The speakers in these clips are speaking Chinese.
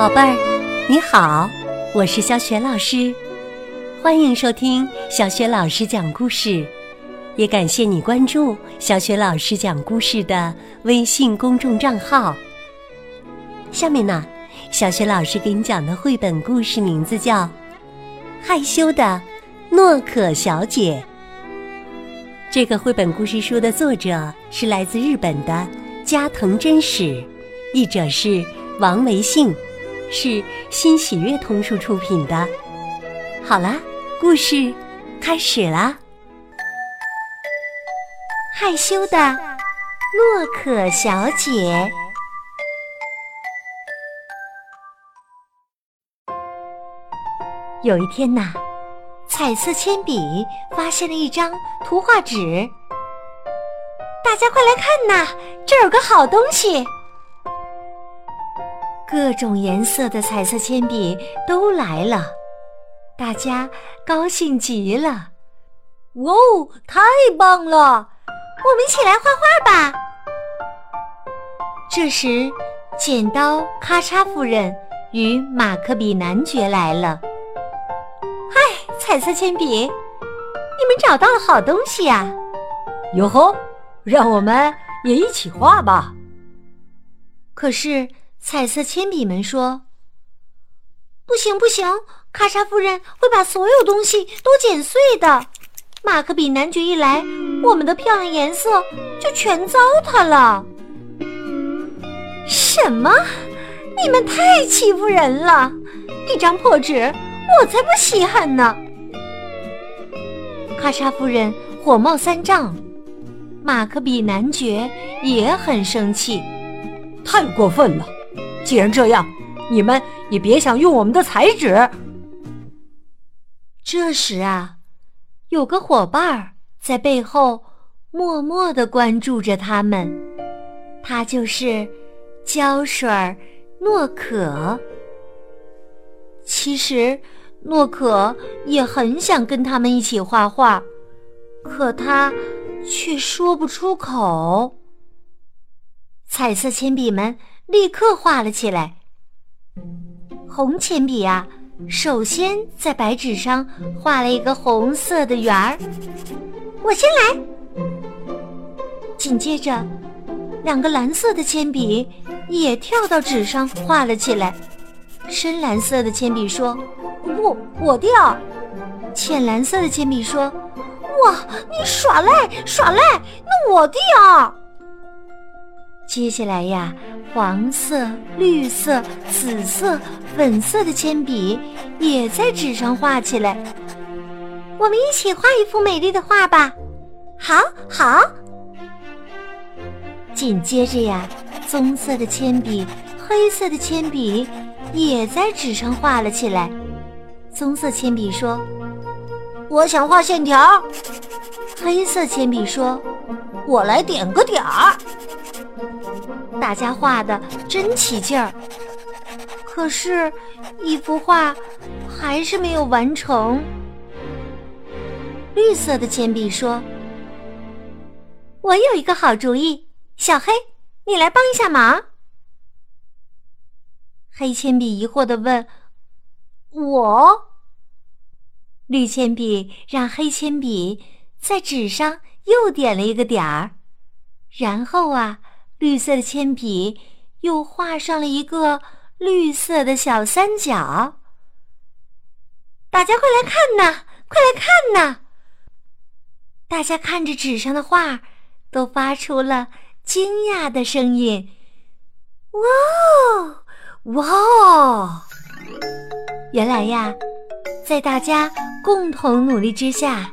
宝贝儿，你好，我是小雪老师，欢迎收听小雪老师讲故事，也感谢你关注小雪老师讲故事的微信公众账号。下面呢，小雪老师给你讲的绘本故事名字叫《害羞的诺可小姐》。这个绘本故事书的作者是来自日本的加藤真史，译者是王维信，是新喜悦童书出品的。好啦，故事开始啦！害羞的诺可小姐。有一天呐。彩色铅笔发现了一张图画纸，大家快来看呐！这儿有个好东西。各种颜色的彩色铅笔都来了，大家高兴极了。哇哦，太棒了！我们一起来画画吧。这时，剪刀咔嚓夫人与马克笔男爵来了。嗨彩色铅笔，你们找到了好东西呀！哟吼，让我们也一起画吧。可是彩色铅笔们说：“不行不行，卡莎夫人会把所有东西都剪碎的。马克笔男爵一来，我们的漂亮颜色就全糟蹋了。”什么？你们太欺负人了！一张破纸，我才不稀罕呢！卡莎夫人火冒三丈，马克笔男爵也很生气，太过分了！既然这样，你们也别想用我们的彩纸。这时啊，有个伙伴儿在背后默默的关注着他们，他就是胶水诺可。其实。诺可也很想跟他们一起画画，可他却说不出口。彩色铅笔们立刻画了起来。红铅笔啊，首先在白纸上画了一个红色的圆儿。我先来。紧接着，两个蓝色的铅笔也跳到纸上画了起来。深蓝色的铅笔说。不，我掉。浅蓝色的铅笔说：“哇，你耍赖耍赖，那我掉。”接下来呀，黄色、绿色、紫色、粉色的铅笔也在纸上画起来。我们一起画一幅美丽的画吧。好，好。紧接着呀，棕色的铅笔、黑色的铅笔也在纸上画了起来。棕色铅笔说：“我想画线条。”黑色铅笔说：“我来点个点儿。”大家画的真起劲儿，可是，一幅画还是没有完成。绿色的铅笔说：“我有一个好主意，小黑，你来帮一下忙。”黑铅笔疑惑的问。我，绿铅笔让黑铅笔在纸上又点了一个点儿，然后啊，绿色的铅笔又画上了一个绿色的小三角。大家快来看呐，快来看呐！大家看着纸上的画，都发出了惊讶的声音：“哇哦，哇哦！”原来呀，在大家共同努力之下，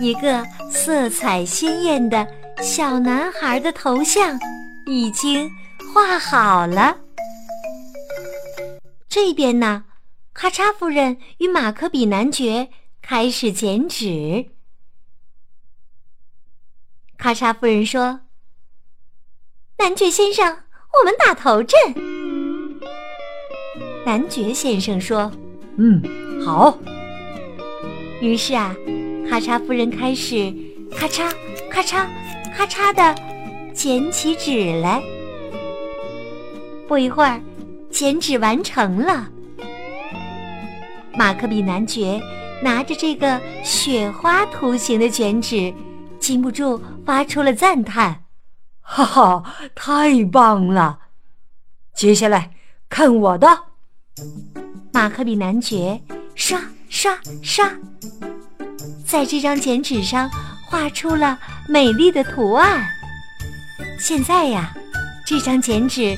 一个色彩鲜艳的小男孩的头像已经画好了。这边呢，咔嚓夫人与马克比男爵开始剪纸。咔嚓夫人说：“男爵先生，我们打头阵。”男爵先生说：“嗯，好。”于是啊，咔嚓夫人开始咔嚓咔嚓咔嚓的捡起纸来。不一会儿，剪纸完成了。马克笔男爵拿着这个雪花图形的剪纸，禁不住发出了赞叹：“哈哈，太棒了！接下来看我的。”马克笔男爵刷刷刷，在这张剪纸上画出了美丽的图案。现在呀，这张剪纸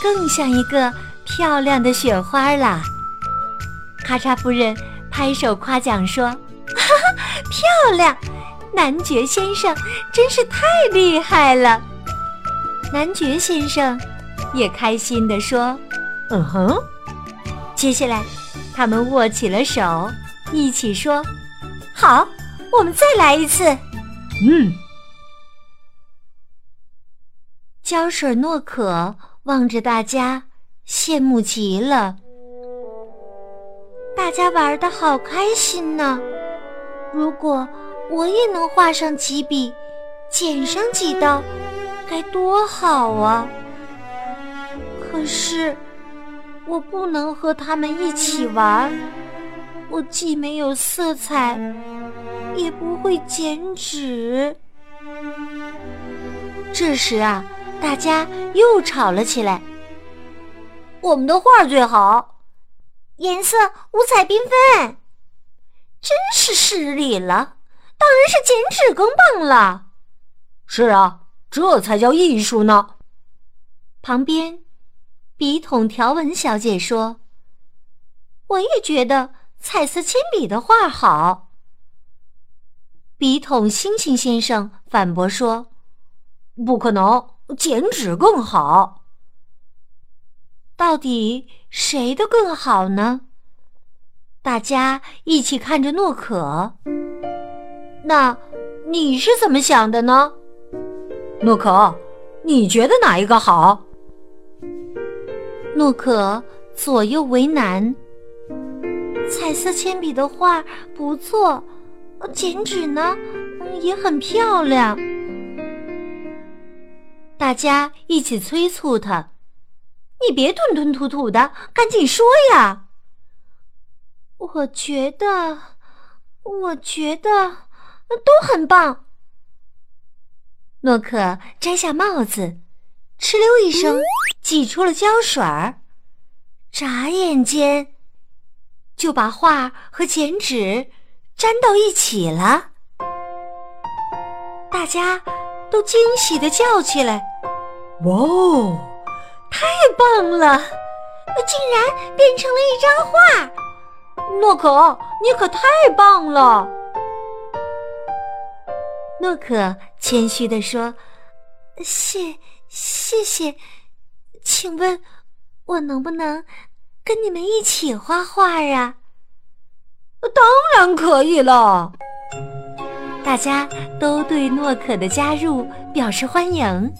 更像一个漂亮的雪花了。咔嚓夫人拍手夸奖说：“哈哈，漂亮！男爵先生真是太厉害了。”男爵先生也开心地说：“嗯哼。”接下来，他们握起了手，一起说：“好，我们再来一次。”嗯。胶水诺可望着大家，羡慕极了。大家玩的好开心呢！如果我也能画上几笔，剪上几刀，该多好啊！可是。我不能和他们一起玩，我既没有色彩，也不会剪纸。这时啊，大家又吵了起来。我们的画最好，颜色五彩缤纷，真是失礼了。当然是剪纸更棒了。是啊，这才叫艺术呢。旁边。笔筒条纹小姐说：“我也觉得彩色铅笔的画好。”笔筒星星先生反驳说：“不可能，剪纸更好。”到底谁的更好呢？大家一起看着诺可。那你是怎么想的呢？诺可，你觉得哪一个好？诺可左右为难。彩色铅笔的画不错，剪纸呢也很漂亮。大家一起催促他：“你别吞吞吐吐的，赶紧说呀！”我觉得，我觉得都很棒。诺克摘下帽子，哧溜一声。挤出了胶水儿，眨眼间就把画和剪纸粘到一起了。大家都惊喜的叫起来：“哇哦，太棒了！竟然变成了一张画！”诺可，你可太棒了！诺可谦虚的说：“谢，谢谢。”请问，我能不能跟你们一起画画啊？当然可以了！大家都对诺可的加入表示欢迎。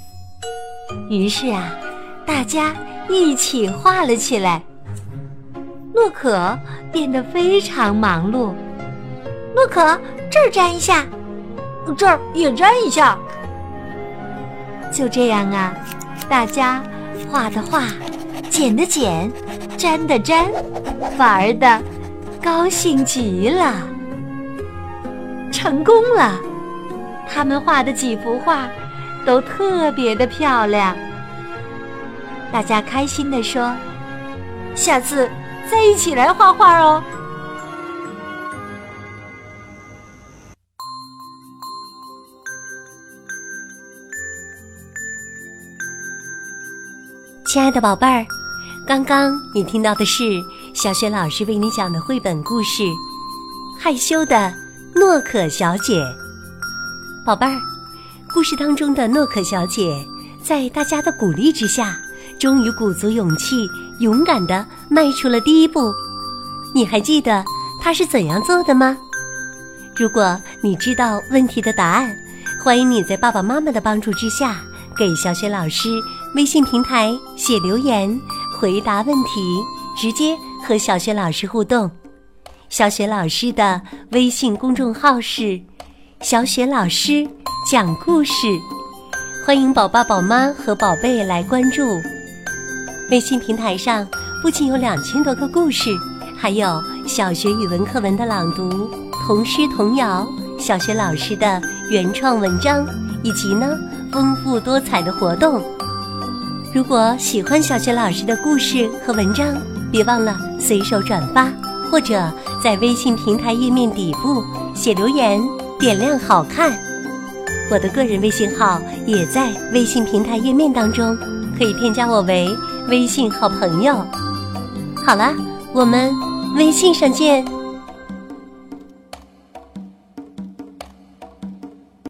于是啊，大家一起画了起来。诺可变得非常忙碌。诺可，这儿粘一下，这儿也粘一下。就这样啊，大家。画的画，剪的剪，粘的粘，玩的高兴极了，成功了！他们画的几幅画都特别的漂亮。大家开心地说：“下次再一起来画画哦。”亲爱的宝贝儿，刚刚你听到的是小雪老师为你讲的绘本故事《害羞的诺可小姐》。宝贝儿，故事当中的诺可小姐在大家的鼓励之下，终于鼓足勇气，勇敢的迈出了第一步。你还记得她是怎样做的吗？如果你知道问题的答案，欢迎你在爸爸妈妈的帮助之下给小雪老师。微信平台写留言，回答问题，直接和小雪老师互动。小雪老师的微信公众号是“小雪老师讲故事”，欢迎宝爸宝妈和宝贝来关注。微信平台上不仅有两千多个故事，还有小学语文课文的朗读、童诗童谣、小学老师的原创文章，以及呢丰富多彩的活动。如果喜欢小学老师的故事和文章，别忘了随手转发，或者在微信平台页面底部写留言，点亮好看。我的个人微信号也在微信平台页面当中，可以添加我为微信好朋友。好了，我们微信上见。